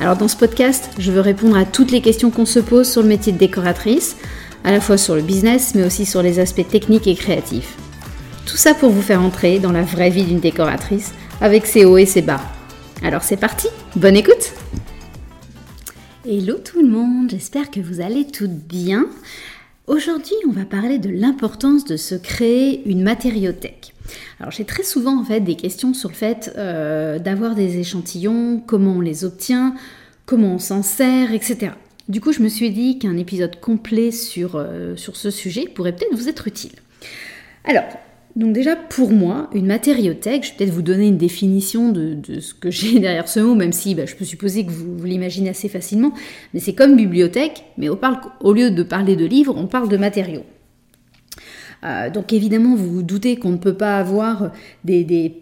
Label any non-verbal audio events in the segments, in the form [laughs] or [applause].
Alors dans ce podcast, je veux répondre à toutes les questions qu'on se pose sur le métier de décoratrice, à la fois sur le business, mais aussi sur les aspects techniques et créatifs. Tout ça pour vous faire entrer dans la vraie vie d'une décoratrice, avec ses hauts et ses bas. Alors c'est parti, bonne écoute Hello tout le monde, j'espère que vous allez toutes bien. Aujourd'hui, on va parler de l'importance de se créer une matériothèque. Alors j'ai très souvent en fait des questions sur le fait euh, d'avoir des échantillons, comment on les obtient, comment on s'en sert, etc. Du coup, je me suis dit qu'un épisode complet sur, euh, sur ce sujet pourrait peut-être vous être utile. Alors, donc déjà pour moi, une matériothèque, je vais peut-être vous donner une définition de, ce que j'ai [laughs] derrière ce mot, même si bah, je peux supposer que vous, l'imaginez assez facilement, mais c'est comme bibliothèque, mais au lieu de parler de livres, on parle de matériaux. Euh, donc évidemment, vous vous doutez qu'on ne peut pas avoir des,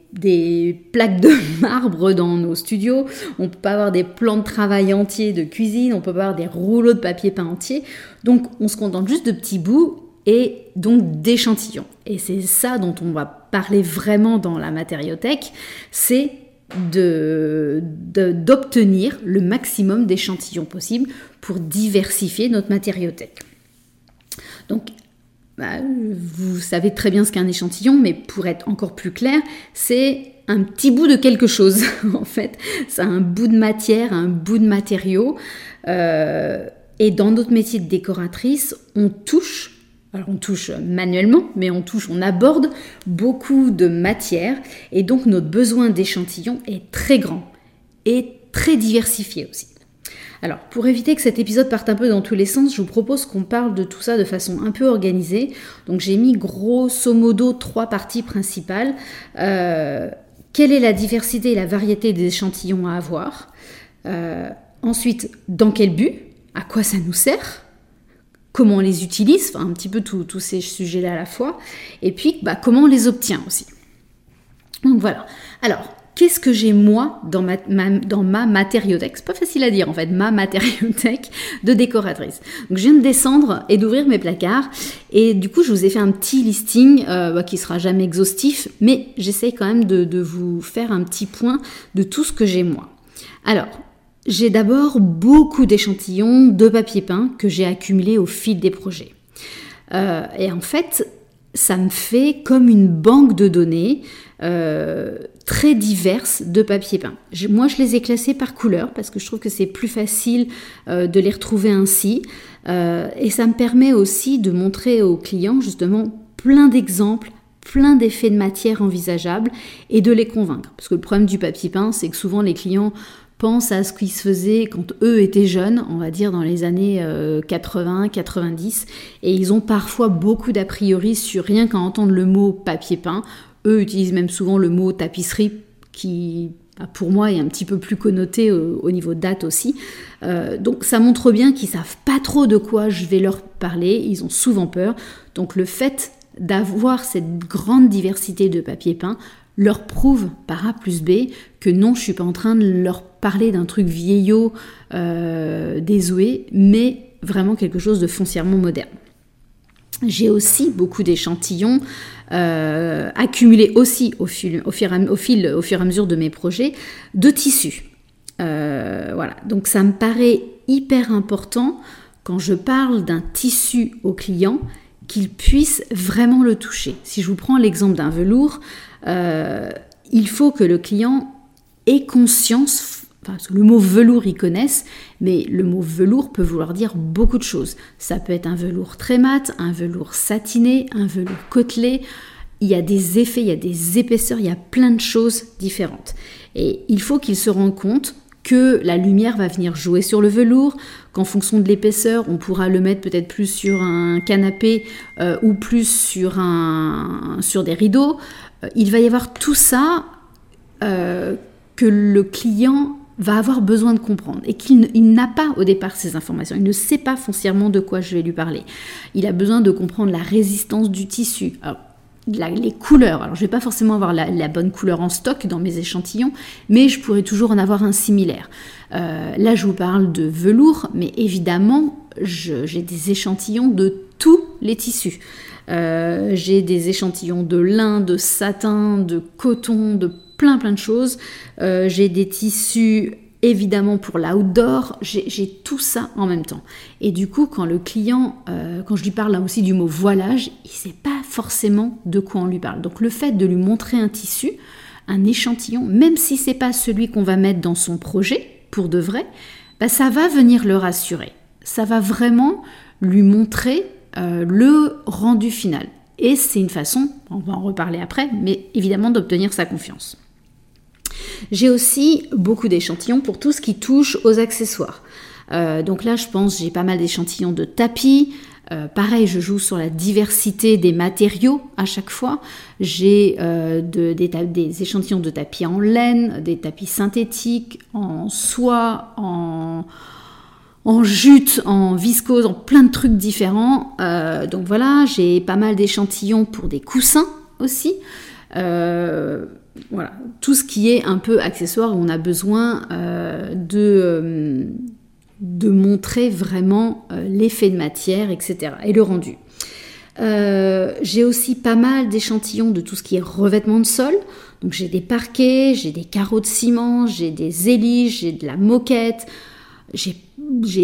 plaques de [laughs] marbre dans nos studios, on ne peut pas avoir des plans de travail entiers de cuisine, on ne peut pas avoir des rouleaux de papier peint entiers. Donc on se contente juste de petits bouts et donc d'échantillons. Et c'est ça dont on va parler vraiment dans la matériothèque, c'est d'obtenir le maximum d'échantillons possibles pour diversifier notre matériothèque. Donc bah, vous savez très bien ce qu'est un échantillon, mais pour être encore plus clair, c'est un petit bout de quelque chose, [laughs] en fait. C'est un bout de matière, un bout de matériau. Euh, et dans notre métier de décoratrice, on touche, alors on touche manuellement, mais on touche, on aborde beaucoup de matière, et donc notre besoin d'échantillon est très grand et très diversifié aussi. Alors, pour éviter que cet épisode parte un peu dans tous les sens, je vous propose qu'on parle de tout ça de façon un peu organisée. Donc, j'ai mis grosso modo trois parties principales. Euh, quelle est la diversité et la variété des échantillons à avoir? Euh, Ensuite, dans quel but? À quoi ça nous sert? Comment on les utilise? Enfin, un petit peu tous ces sujets-là à la fois. Et puis, bah, comment on les obtient aussi? Donc voilà. Alors, qu'est-ce que j'ai moi dans ma, dans ma matériothèque C'est pas facile à dire en fait, ma matériothèque de décoratrice. Donc je viens de descendre et d'ouvrir mes placards et du coup je vous ai fait un petit listing euh, bah, qui sera jamais exhaustif, mais j'essaye quand même de, vous faire un petit point de tout ce que j'ai moi. Alors, j'ai d'abord beaucoup d'échantillons de papier peint que j'ai accumulés au fil des projets. Euh, et en fait, ça me fait comme une banque de données euh, très diverses de papier peint. moi, je les ai classés par couleur parce que je trouve que c'est plus facile euh, de les retrouver ainsi. Euh, et ça me permet aussi de montrer aux clients justement plein d'exemples plein d'effets de matière envisageables et de les convaincre. Parce que le problème du papier peint, c'est que souvent les clients pensent à ce qui se faisait quand eux étaient jeunes, on va dire dans les années 80, 90, et ils ont parfois beaucoup d'a priori sur rien qu'à entendre le mot papier peint utilisent même souvent le mot tapisserie qui bah, pour moi est un petit peu plus connoté au, niveau date aussi. Euh, donc ça montre bien qu'ils savent pas trop de quoi je vais leur parler, ils ont souvent peur. Donc le fait d'avoir cette grande diversité de papier peint leur prouve par A plus B que non, je suis pas en train de leur parler d'un truc vieillot, euh, désuet, mais vraiment quelque chose de foncièrement moderne. J'ai aussi beaucoup d'échantillons euh, accumulés aussi au fil, au, fur, et à mesure de mes projets de tissus. Euh, voilà, donc ça me paraît hyper important quand je parle d'un tissu au client qu'il puisse vraiment le toucher. Si je vous prends l'exemple d'un velours, euh, il faut que le client ait conscience le mot velours, ils connaissent, mais le mot velours peut vouloir dire beaucoup de choses. Ça peut être un velours très mat, un velours satiné, un velours côtelé. Il y a des effets, il y a des épaisseurs, il y a plein de choses différentes. Et il faut qu'ils se rendent compte que la lumière va venir jouer sur le velours, qu'en fonction de l'épaisseur, on pourra le mettre peut-être plus sur un canapé euh, ou plus sur, un, sur des rideaux. Euh, il va y avoir tout ça euh, que le client va avoir besoin de comprendre et qu'il n'a pas au départ ces informations. Il ne sait pas foncièrement de quoi je vais lui parler. Il a besoin de comprendre la résistance du tissu. les couleurs. Alors, je ne vais pas forcément avoir la, bonne couleur en stock dans mes échantillons, mais je pourrais toujours en avoir un similaire. Euh, là, je vous parle de velours, mais évidemment, j'ai des échantillons de tous les tissus. Euh, j'ai des échantillons de lin, de satin, de coton, de plein plein de choses. Euh, j'ai des tissus évidemment pour l'outdoor, j'ai tout ça en même temps. Et du coup, quand le client, euh, quand je lui parle là aussi du mot voilage, il ne sait pas forcément de quoi on lui parle. Donc le fait de lui montrer un tissu, un échantillon, même si c'est pas celui qu'on va mettre dans son projet pour de vrai, bah, ça va venir le rassurer. Ça va vraiment lui montrer euh, le rendu final. Et c'est une façon, on va en reparler après, mais évidemment d'obtenir sa confiance. J'ai aussi beaucoup d'échantillons pour tout ce qui touche aux accessoires. Euh, donc là, je pense, j'ai pas mal d'échantillons de tapis. Euh, pareil, je joue sur la diversité des matériaux à chaque fois. J'ai euh, des, échantillons de tapis en laine, des tapis synthétiques, en soie, en, en jute, en viscose, en plein de trucs différents. donc voilà, j'ai pas mal d'échantillons pour des coussins aussi. Voilà, tout ce qui est un peu accessoire on a besoin euh, de, euh, de montrer vraiment euh, l'effet de matière, etc. et le rendu. j'ai aussi pas mal d'échantillons de tout ce qui est revêtement de sol. Donc j'ai des parquets, j'ai des carreaux de ciment, j'ai des éliges, j'ai de la moquette, j'ai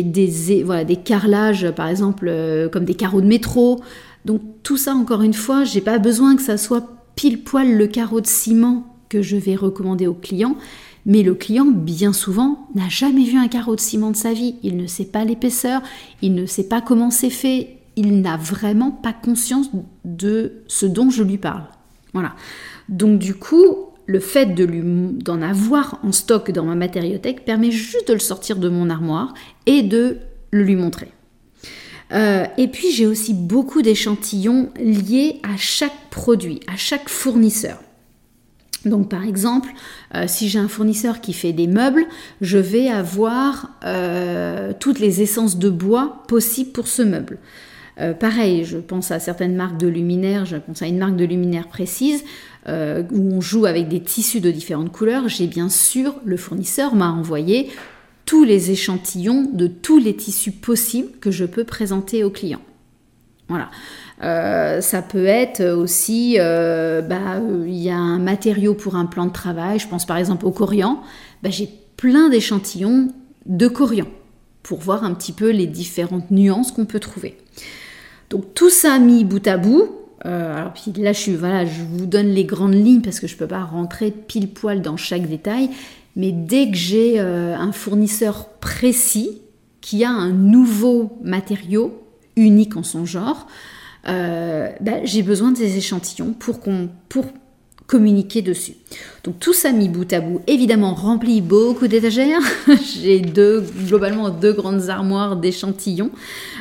des carrelages par exemple comme des carreaux de métro. Donc tout ça encore une fois, j'ai pas besoin que ça soit pile poil le carreau de ciment que je vais recommander au client, mais le client, bien souvent, n'a jamais vu un carreau de ciment de sa vie. Il ne sait pas l'épaisseur, il ne sait pas comment c'est fait, il n'a vraiment pas conscience de ce dont je lui parle. Voilà. Donc du coup, le fait d'en avoir en stock dans ma matériothèque permet juste de le sortir de mon armoire et de le lui montrer. Euh, et puis j'ai aussi beaucoup d'échantillons liés à chaque produit, à chaque fournisseur. Donc par exemple, euh, si j'ai un fournisseur qui fait des meubles, je vais avoir euh, toutes les essences de bois possibles pour ce meuble. pareil, je pense à certaines marques de luminaires, je pense à une marque de luminaires précise où on joue avec des tissus de différentes couleurs. J'ai bien sûr, le fournisseur m'a envoyé tous les échantillons de tous les tissus possibles que je peux présenter au client. Voilà. Euh, ça peut être aussi, euh, bah, il y a un matériau pour un plan de travail, je pense par exemple au corian, bah, j'ai plein d'échantillons de corian pour voir un petit peu les différentes nuances qu'on peut trouver. Donc tout ça mis bout à bout, euh, alors puis là je, suis, voilà, je vous donne les grandes lignes parce que je ne peux pas rentrer pile poil dans chaque détail, mais dès que j'ai euh, un fournisseur précis qui a un nouveau matériau unique en son genre, euh, bah, j'ai besoin des échantillons pour, communiquer dessus. Donc tout ça mis bout à bout, évidemment remplit beaucoup d'étagères. [laughs] j'ai globalement deux grandes armoires d'échantillons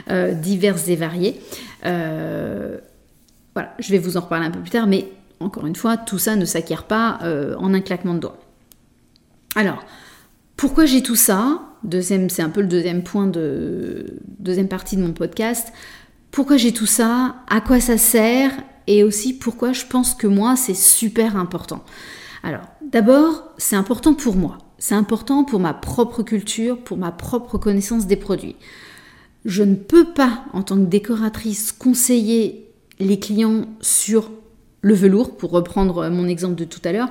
euh, divers et variés. voilà, je vais vous en reparler un peu plus tard, mais encore une fois, tout ça ne s'acquiert pas en un claquement de doigts. Alors, pourquoi j'ai tout ça? Deuxième, c'est un peu le deuxième point de deuxième partie de mon podcast. Pourquoi j'ai tout ça? À quoi ça sert? Et aussi pourquoi je pense que moi c'est super important? Alors, d'abord, c'est important pour moi. C'est important pour ma propre culture, pour ma propre connaissance des produits. Je ne peux pas, en tant que décoratrice, conseiller les clients sur le velours, pour reprendre mon exemple de tout à l'heure,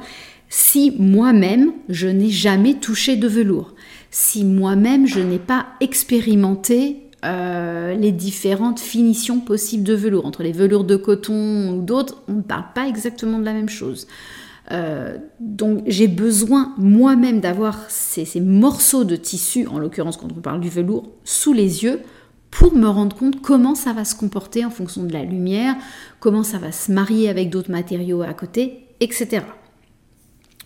si moi-même je n'ai jamais touché de velours, si moi-même je n'ai pas expérimenté euh, les différentes finitions possibles de velours, entre les velours de coton ou d'autres, on ne parle pas exactement de la même chose. Euh, donc j'ai besoin moi-même d'avoir ces, ces, morceaux de tissu, en l'occurrence quand on parle du velours, sous les yeux pour me rendre compte comment ça va se comporter en fonction de la lumière, comment ça va se marier avec d'autres matériaux à côté, etc.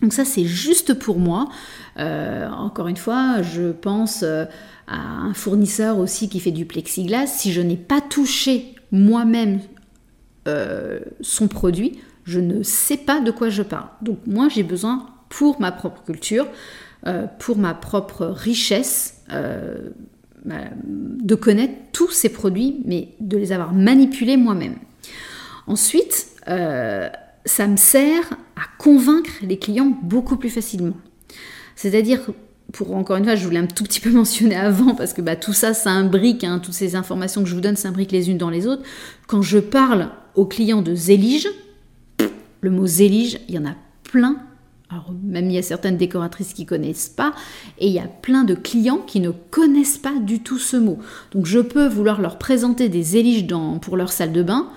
Donc ça, c'est juste pour moi. Euh, encore une fois, je pense euh, à un fournisseur aussi qui fait du plexiglas. Si je n'ai pas touché moi-même euh, son produit, je ne sais pas de quoi je parle. Donc moi, j'ai besoin, pour ma propre culture, pour ma propre richesse de connaître tous ces produits, mais de les avoir manipulés moi-même. Ensuite, ça me sert à convaincre les clients beaucoup plus facilement. C'est-à-dire, pour encore une fois, je voulais un tout petit peu [laughs] mentionner avant, parce que bah, tout ça, ça imbrique, hein, toutes ces informations que je vous donne s'imbriquent les unes dans les autres. Quand je parle aux clients de Zélige, le mot Zélige, il y en a plein. Alors, même il y a certaines décoratrices qui connaissent pas, et il y a plein de clients qui ne connaissent pas du tout ce mot. Donc, je peux vouloir leur présenter des Zéliges pour leur salle de bain.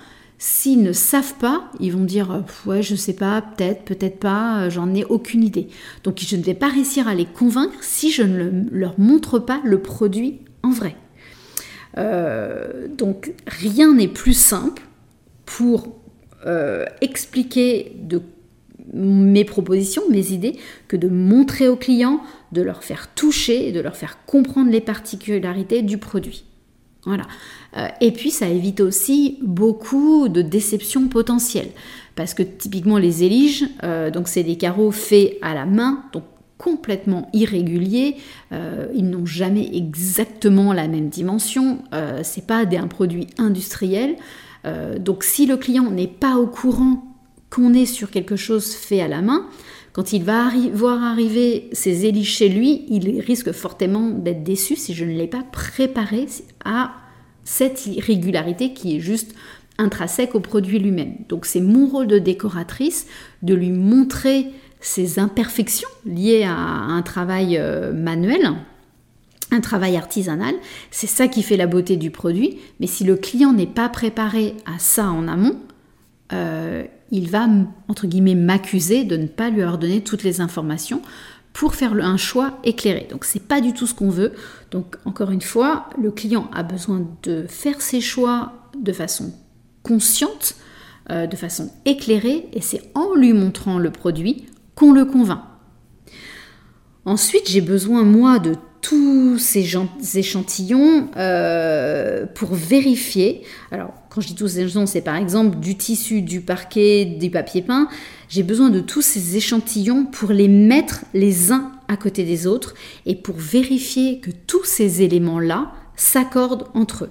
S'ils ne savent pas, ils vont dire euh, ouais, je sais pas, peut-être, peut-être pas, euh, j'en ai aucune idée. Donc je ne vais pas réussir à les convaincre si je ne leur montre pas le produit en vrai. Euh, donc rien n'est plus simple pour expliquer mes propositions, mes idées, que de montrer aux clients, de leur faire toucher, de leur faire comprendre les particularités du produit. Voilà. Euh, et puis ça évite aussi beaucoup de déceptions potentielles. Parce que typiquement les éliges, euh, donc c'est des carreaux faits à la main, donc complètement irréguliers, euh, ils n'ont jamais exactement la même dimension, c'est pas un produit industriel. donc si le client n'est pas au courant qu'on est sur quelque chose fait à la main, quand il va voir arriver ces éliges chez lui, il risque fortement d'être déçu si je ne l'ai pas préparé à cette irrégularité qui est juste intrinsèque au produit lui-même. Donc c'est mon rôle de décoratrice de lui montrer ces imperfections liées à un travail euh, manuel, un travail artisanal. C'est ça qui fait la beauté du produit. Mais si le client n'est pas préparé à ça en amont, euh, il va, entre guillemets, m'accuser de ne pas lui avoir donné toutes les informations pour faire un choix éclairé. Donc c'est pas du tout ce qu'on veut. Donc encore une fois, le client a besoin de faire ses choix de façon consciente, euh, de façon éclairée, et c'est en lui montrant le produit qu'on le convainc. Ensuite, j'ai besoin moi de tous ces échantillons euh, pour vérifier. Alors, quand je dis tous ces échantillons, c'est par exemple du tissu, du parquet, du papier peint. J'ai besoin de tous ces échantillons pour les mettre les uns à côté des autres et pour vérifier que tous ces éléments-là s'accordent entre eux.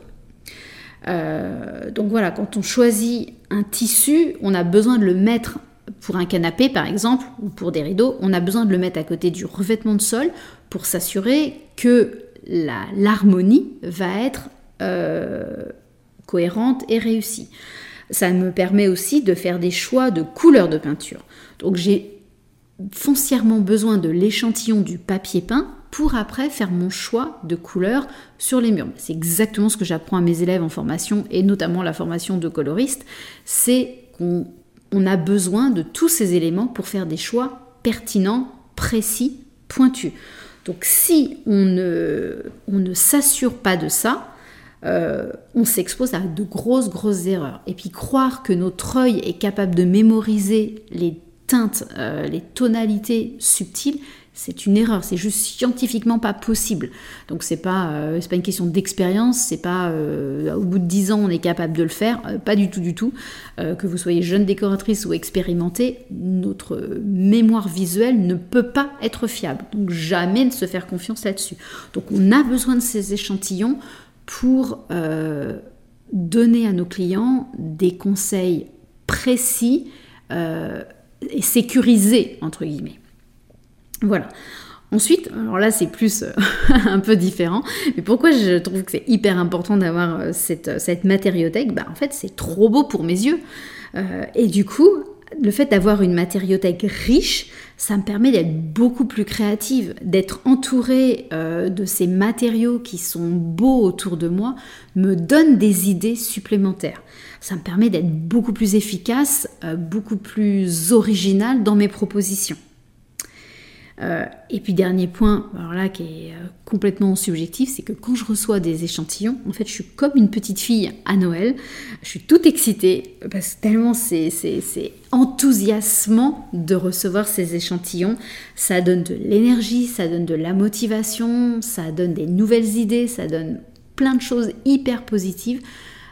Euh, donc voilà, quand on choisit un tissu, on a besoin de le mettre pour un canapé par exemple, ou pour des rideaux, on a besoin de le mettre à côté du revêtement de sol pour s'assurer que l'harmonie va être euh, cohérente et réussie. Ça me permet aussi de faire des choix de couleurs de peinture. Donc j'ai foncièrement besoin de l'échantillon du papier peint pour après faire mon choix de couleur sur les murs. C'est exactement ce que j'apprends à mes élèves en formation et notamment la formation de coloriste, c'est qu'on on a besoin de tous ces éléments pour faire des choix pertinents, précis, pointus. Donc si on ne s'assure pas de ça, euh, on s'expose à de grosses, grosses erreurs. Et puis croire que notre œil est capable de mémoriser les teintes, euh, les tonalités subtiles, c'est une erreur, c'est juste scientifiquement pas possible. Donc c'est pas, euh, pas une question d'expérience, c'est pas au bout de 10 ans on est capable de le faire, pas du tout du tout. que vous soyez jeune décoratrice ou expérimentée, notre mémoire visuelle ne peut pas être fiable. Donc jamais ne se faire confiance là-dessus. Donc on a besoin de ces échantillons pour donner à nos clients des conseils précis et sécurisés entre guillemets. Voilà. Ensuite, alors là c'est plus euh, [laughs] un peu différent, mais pourquoi je trouve que c'est hyper important d'avoir euh, cette, cette, matériothèque? Bah, En fait c'est trop beau pour mes yeux. Euh, et du coup, le fait d'avoir une matériothèque riche, ça me permet d'être beaucoup plus créative, d'être entourée de ces matériaux qui sont beaux autour de moi, me donne des idées supplémentaires. Ça me permet d'être beaucoup plus efficace, beaucoup plus originale dans mes propositions. Euh, et puis dernier point, alors là qui est euh, complètement subjectif, c'est que quand je reçois des échantillons, en fait je suis comme une petite fille à Noël, je suis toute excitée parce que tellement c'est, enthousiasmant de recevoir ces échantillons, ça donne de l'énergie, ça donne de la motivation, ça donne des nouvelles idées, ça donne plein de choses hyper positives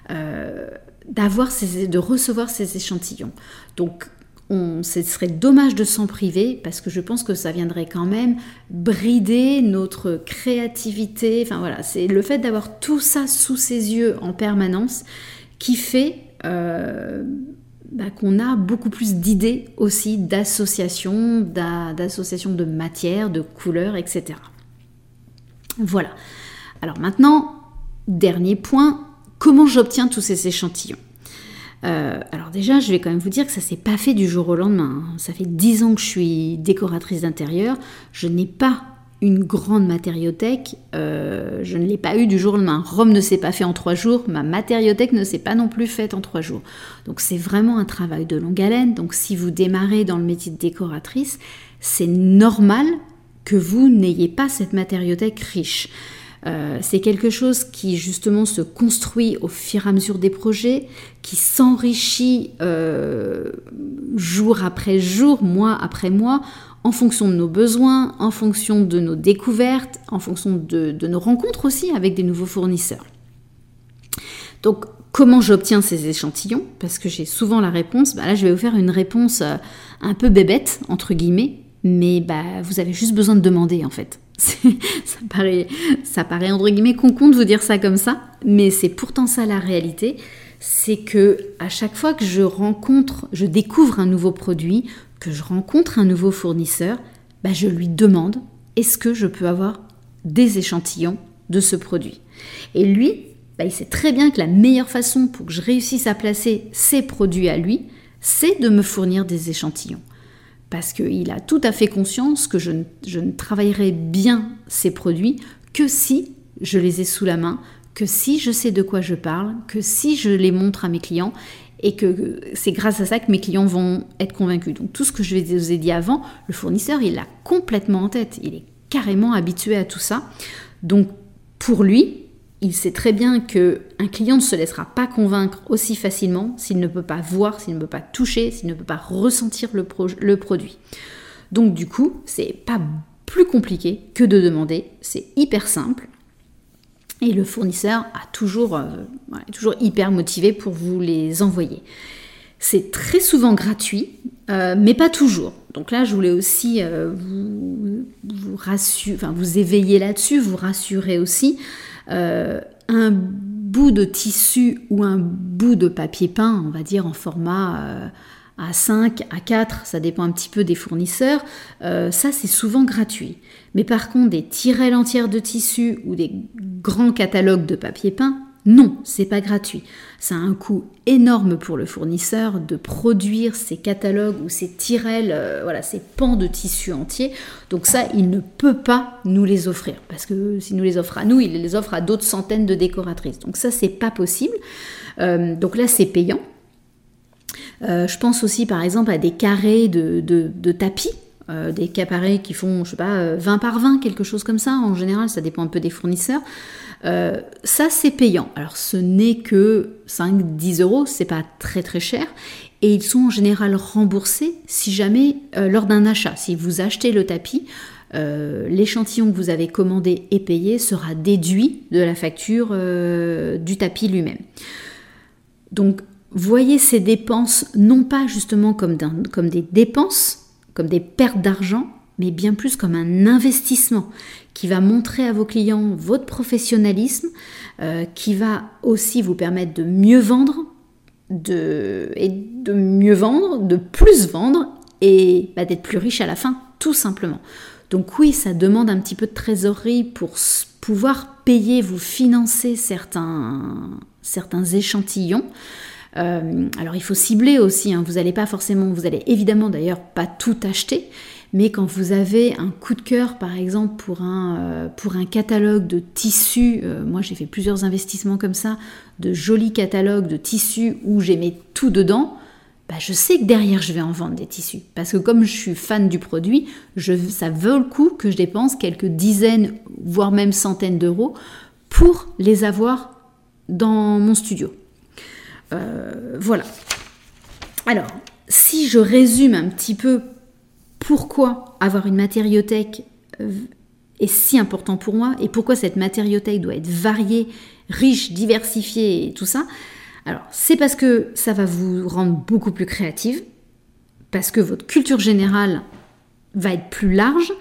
euh, de recevoir ces échantillons. Donc ce serait dommage de s'en priver parce que je pense que ça viendrait quand même brider notre créativité. Enfin voilà, c'est le fait d'avoir tout ça sous ses yeux en permanence qui fait euh, bah, qu'on a beaucoup plus d'idées aussi d'associations, d'associations de matières, de couleurs, etc. Voilà. Alors maintenant, dernier point, comment j'obtiens tous ces échantillons? Euh, alors déjà, je vais quand même vous dire que ça s'est pas fait du jour au lendemain. Hein. Ça fait dix ans que je suis décoratrice d'intérieur. Je n'ai pas une grande matériothèque. Euh, je ne l'ai pas eu du jour au lendemain. Rome ne s'est pas fait en trois jours. Ma matériothèque ne s'est pas non plus faite en trois jours. Donc c'est vraiment un travail de longue haleine. Donc si vous démarrez dans le métier de décoratrice, c'est normal que vous n'ayez pas cette matériothèque riche. Euh, c'est quelque chose qui justement se construit au fur et à mesure des projets, qui s'enrichit euh, jour après jour, mois après mois, en fonction de nos besoins, en fonction de nos découvertes, en fonction de, nos rencontres aussi avec des nouveaux fournisseurs. Donc comment j'obtiens ces échantillons? Parce que j'ai souvent la réponse, bah là je vais vous faire une réponse euh, un peu bébête, entre guillemets, mais bah, vous avez juste besoin de demander en fait. Ça paraît, ça paraît entre guillemets con de vous dire ça comme ça, mais c'est pourtant ça la réalité. C'est que à chaque fois que je rencontre, je découvre un nouveau produit, que je rencontre un nouveau fournisseur, bah je lui demande est-ce que je peux avoir des échantillons de ce produit? Et lui, bah il sait très bien que la meilleure façon pour que je réussisse à placer ses produits à lui, c'est de me fournir des échantillons parce qu'il a tout à fait conscience que je ne, travaillerai bien ces produits que si je les ai sous la main, que si je sais de quoi je parle, que si je les montre à mes clients et que c'est grâce à ça que mes clients vont être convaincus. Donc tout ce que je vous ai dit avant, le fournisseur, il l'a complètement en tête, il est carrément habitué à tout ça. Donc pour lui, il sait très bien que un client ne se laissera pas convaincre aussi facilement s'il ne peut pas voir, s'il ne peut pas toucher, s'il ne peut pas ressentir le, produit. Donc du coup, c'est pas plus compliqué que de demander, c'est hyper simple. Et le fournisseur a toujours, euh, toujours hyper motivé pour vous les envoyer. C'est très souvent gratuit, euh, mais pas toujours. Donc là, je voulais aussi euh, vous, vous, rassurer, enfin, vous éveiller là-dessus, vous rassurer aussi. Euh, un bout de tissu ou un bout de papier peint, on va dire en format A5, euh, A4, ça dépend un petit peu des fournisseurs, euh, ça c'est souvent gratuit. Mais par contre, des tirelles entières de tissu ou des grands catalogues de papier peint, non, c'est pas gratuit. Ça a un coût énorme pour le fournisseur de produire ces catalogues ou ces tirelles, euh, voilà, ces pans de tissu entiers. Donc ça, il ne peut pas nous les offrir parce que s'il nous les offre à nous, il les offre à d'autres centaines de décoratrices. Donc ça, c'est pas possible. Euh, donc là, c'est payant. Euh, je pense aussi par exemple à des carrés de, tapis. Des carrés qui font, je sais pas, 20 par 20, quelque chose comme ça. En général, ça dépend un peu des fournisseurs. Euh, ça, c'est payant. Alors, ce n'est que 5-10 euros, c'est pas très très cher. Et ils sont en général remboursés si jamais, euh, lors d'un achat, si vous achetez le tapis, euh, l'échantillon que vous avez commandé et payé sera déduit de la facture du tapis lui-même. Donc, voyez ces dépenses non pas justement comme, comme des dépenses, comme des pertes d'argent, mais bien plus comme un investissement qui va montrer à vos clients votre professionnalisme, euh, qui va aussi vous permettre de mieux vendre, de, et de mieux vendre, de plus vendre et bah, d'être plus riche à la fin, tout simplement. Donc oui, ça demande un petit peu de trésorerie pour pouvoir payer, vous financer certains, certains échantillons. Euh, alors il faut cibler aussi, hein. vous n'allez pas forcément, vous allez évidemment d'ailleurs pas tout acheter, mais quand vous avez un coup de cœur, par exemple, pour un, euh, catalogue de tissus, euh, moi j'ai fait plusieurs investissements comme ça, de jolis catalogues de tissus où j'ai mis tout dedans, bah, je sais que derrière je vais en vendre des tissus. Parce que comme je suis fan du produit, ça vaut le coup que je dépense quelques dizaines, voire même centaines d'euros pour les avoir dans mon studio. Euh, voilà. Alors, si je résume un petit peu pourquoi avoir une matériothèque euh, est si important pour moi et pourquoi cette matériothèque doit être variée, riche, diversifiée et tout ça. Alors, c'est parce que ça va vous rendre beaucoup plus créative, parce que votre culture générale va être plus large,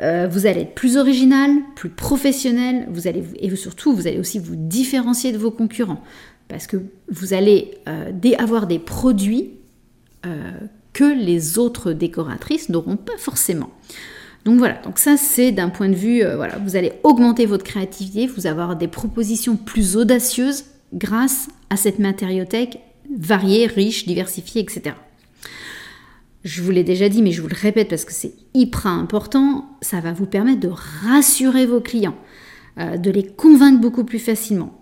euh, vous allez être plus original, plus professionnel, vous et surtout vous allez aussi vous différencier de vos concurrents, parce que vous allez euh, avoir des produits euh, que les autres décoratrices n'auront pas forcément. Donc voilà, donc ça c'est d'un point de vue, voilà, vous allez augmenter votre créativité, vous avoir des propositions plus audacieuses grâce à cette matériothèque variée, riche, diversifiée, etc je vous l'ai déjà dit, mais je vous le répète parce que c'est hyper important, ça va vous permettre de rassurer vos clients, euh, de les convaincre beaucoup plus facilement.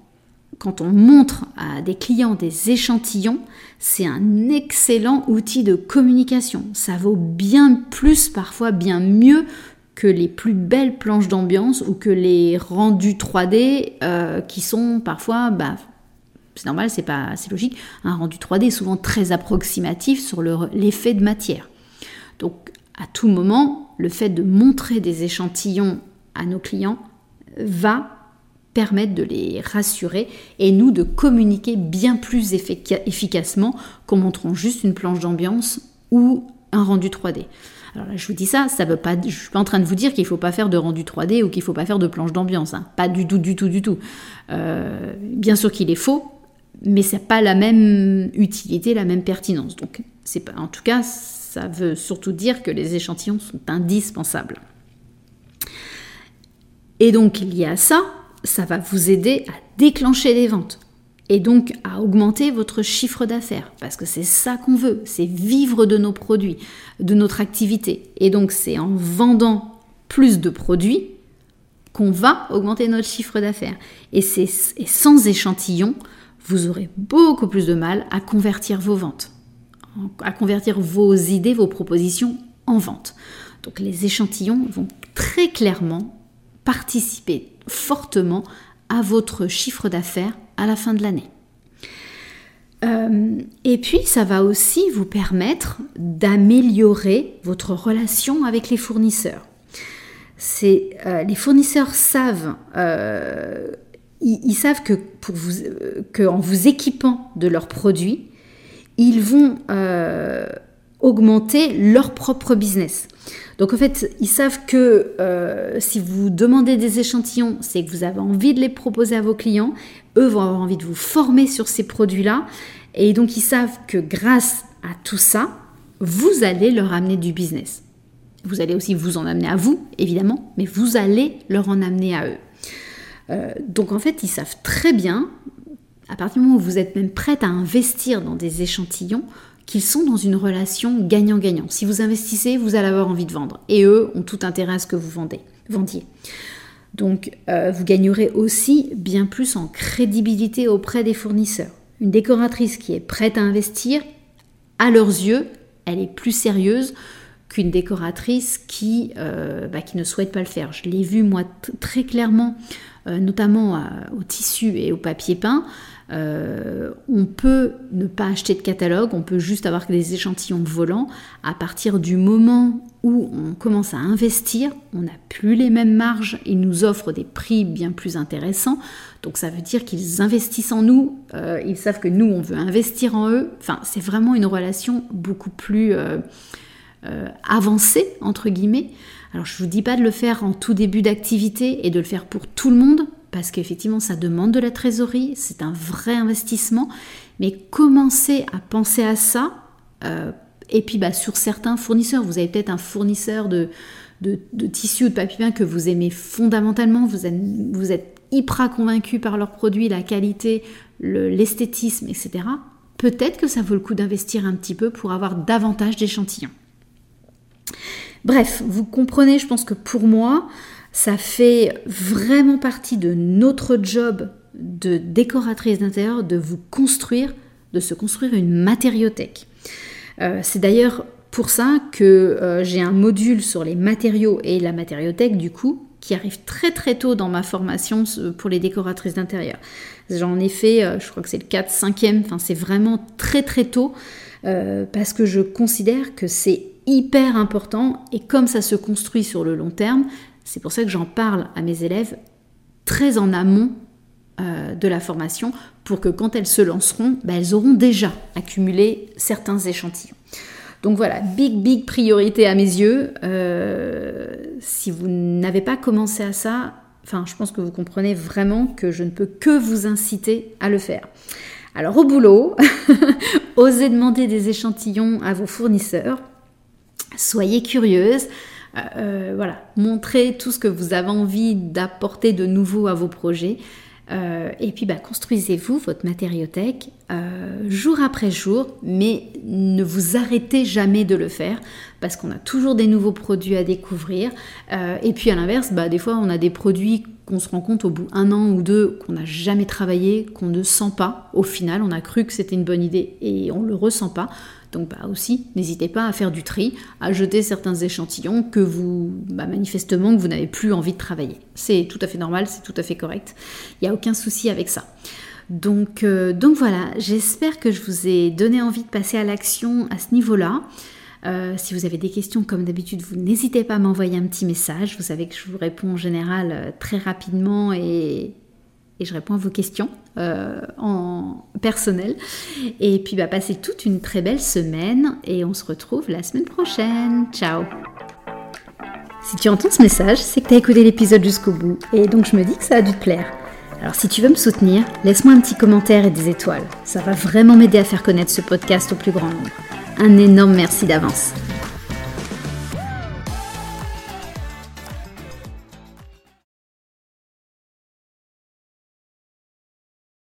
Quand on montre à des clients des échantillons, c'est un excellent outil de communication. Ça vaut bien plus, parfois bien mieux que les plus belles planches d'ambiance ou que les rendus 3D euh, qui sont parfois bah, c'est normal, c'est pas, c'est logique. Un rendu 3D est souvent très approximatif sur l'effet de matière. Donc, à tout moment, le fait de montrer des échantillons à nos clients va permettre de les rassurer et nous de communiquer bien plus efficacement qu'en montrant juste une planche d'ambiance ou un rendu 3D. Alors là, je vous dis ça, ça veut pas, je suis pas en train de vous dire qu'il faut pas faire de rendu 3D ou qu'il faut pas faire de planche d'ambiance, hein. pas du tout, du tout, du tout. Euh, bien sûr qu'il est faux, mais c'est pas la même utilité, la même pertinence. Donc, c'est pas, en tout cas, ça veut surtout dire que les échantillons sont indispensables. Et donc, lié à ça, ça va vous aider à déclencher les ventes et donc à augmenter votre chiffre d'affaires parce que c'est ça qu'on veut, c'est vivre de nos produits, de notre activité. Et donc, c'est en vendant plus de produits qu'on va augmenter notre chiffre d'affaires. Et, sans échantillons, vous aurez beaucoup plus de mal à convertir vos ventes, à convertir vos idées, vos propositions en vente. Donc les échantillons vont très clairement participer fortement à votre chiffre d'affaires à la fin de l'année. Euh, et puis, ça va aussi vous permettre d'améliorer votre relation avec les fournisseurs. Euh, les fournisseurs savent euh, ils, savent que vous, euh, en vous équipant de leurs produits, ils vont euh, augmenter leur propre business. Donc en fait, ils savent que euh, si vous demandez des échantillons, c'est que vous avez envie de les proposer à vos clients. Eux vont avoir envie de vous former sur ces produits-là. Et donc ils savent que grâce à tout ça, vous allez leur amener du business. Vous allez aussi vous en amener à vous, évidemment, mais vous allez leur en amener à eux. Euh, donc en fait, ils savent très bien, à partir du moment où vous êtes même prête à investir dans des échantillons, qu'ils sont dans une relation gagnant-gagnant. Si vous investissez, vous allez avoir envie de vendre. Et eux ont tout intérêt à ce que vous vendez, vendiez. Donc euh, vous gagnerez aussi bien plus en crédibilité auprès des fournisseurs. Une décoratrice qui est prête à investir, à leurs yeux, elle est plus sérieuse qu'une décoratrice qui, euh, bah, qui ne souhaite pas le faire. Je l'ai vu moi très clairement euh, notamment au tissu et au papier peint, euh, on peut ne pas acheter de catalogue, on peut juste avoir des échantillons volants. À partir du moment où on commence à investir, on n'a plus les mêmes marges, ils nous offrent des prix bien plus intéressants. Donc ça veut dire qu'ils investissent en nous, euh, ils savent que nous, on veut investir en eux. Enfin, c'est vraiment une relation beaucoup plus avancée, entre guillemets. Alors je ne vous dis pas de le faire en tout début d'activité et de le faire pour tout le monde, parce qu'effectivement ça demande de la trésorerie, c'est un vrai investissement, mais commencez à penser à ça. Euh, et puis bah, sur certains fournisseurs, vous avez peut-être un fournisseur de, de, tissu ou de papier que vous aimez fondamentalement, vous êtes hyper convaincu par leurs produits, la qualité, l'esthétisme, etc. Peut-être que ça vaut le coup d'investir un petit peu pour avoir davantage d'échantillons. Bref, vous comprenez, je pense que pour moi, ça fait vraiment partie de notre job de décoratrice d'intérieur de vous construire, de se construire une matériothèque. Euh, c'est d'ailleurs pour ça que euh, j'ai un module sur les matériaux et la matériothèque du coup qui arrive très très tôt dans ma formation pour les décoratrices d'intérieur. J'en ai fait, euh, je crois que c'est le 4, 5e, enfin c'est vraiment très très tôt parce que je considère que c'est hyper important et comme ça se construit sur le long terme, c'est pour ça que j'en parle à mes élèves très en amont euh, de la formation pour que quand elles se lanceront, bah, elles auront déjà accumulé certains échantillons. Donc voilà, big, big priorité à mes yeux. si vous n'avez pas commencé à ça, enfin, je pense que vous comprenez vraiment que je ne peux que vous inciter à le faire. Alors au boulot, [laughs] osez demander des échantillons à vos fournisseurs. Soyez curieuse. Euh, euh, montrez tout ce que vous avez envie d'apporter de nouveau à vos projets. Euh, et puis bah, construisez-vous votre matériothèque jour après jour, mais ne vous arrêtez jamais de le faire parce qu'on a toujours des nouveaux produits à découvrir. et puis à l'inverse, bah, des fois on a des produits qu'on se rend compte au bout d'un an ou deux qu'on n'a jamais travaillé, qu'on ne sent pas. Au final, on a cru que c'était une bonne idée et on ne le ressent pas. Donc bah aussi, n'hésitez pas à faire du tri, à jeter certains échantillons que vous, bah, manifestement, que vous n'avez plus envie de travailler. C'est tout à fait normal, c'est tout à fait correct. Il n'y a aucun souci avec ça. Donc, euh, donc voilà, j'espère que je vous ai donné envie de passer à l'action à ce niveau-là. Euh, si vous avez des questions, comme d'habitude, vous n'hésitez pas à m'envoyer un petit message. Vous savez que je vous réponds en général euh, très rapidement et, je réponds à vos questions euh, en personnel. Et puis, bah, passez toute une très belle semaine et on se retrouve la semaine prochaine. Ciao Si tu entends ce message, c'est que tu as écouté l'épisode jusqu'au bout et donc je me dis que ça a dû te plaire. Alors si tu veux me soutenir, laisse-moi un petit commentaire et des étoiles. Ça va vraiment m'aider à faire connaître ce podcast au plus grand nombre. Un énorme merci d'avance.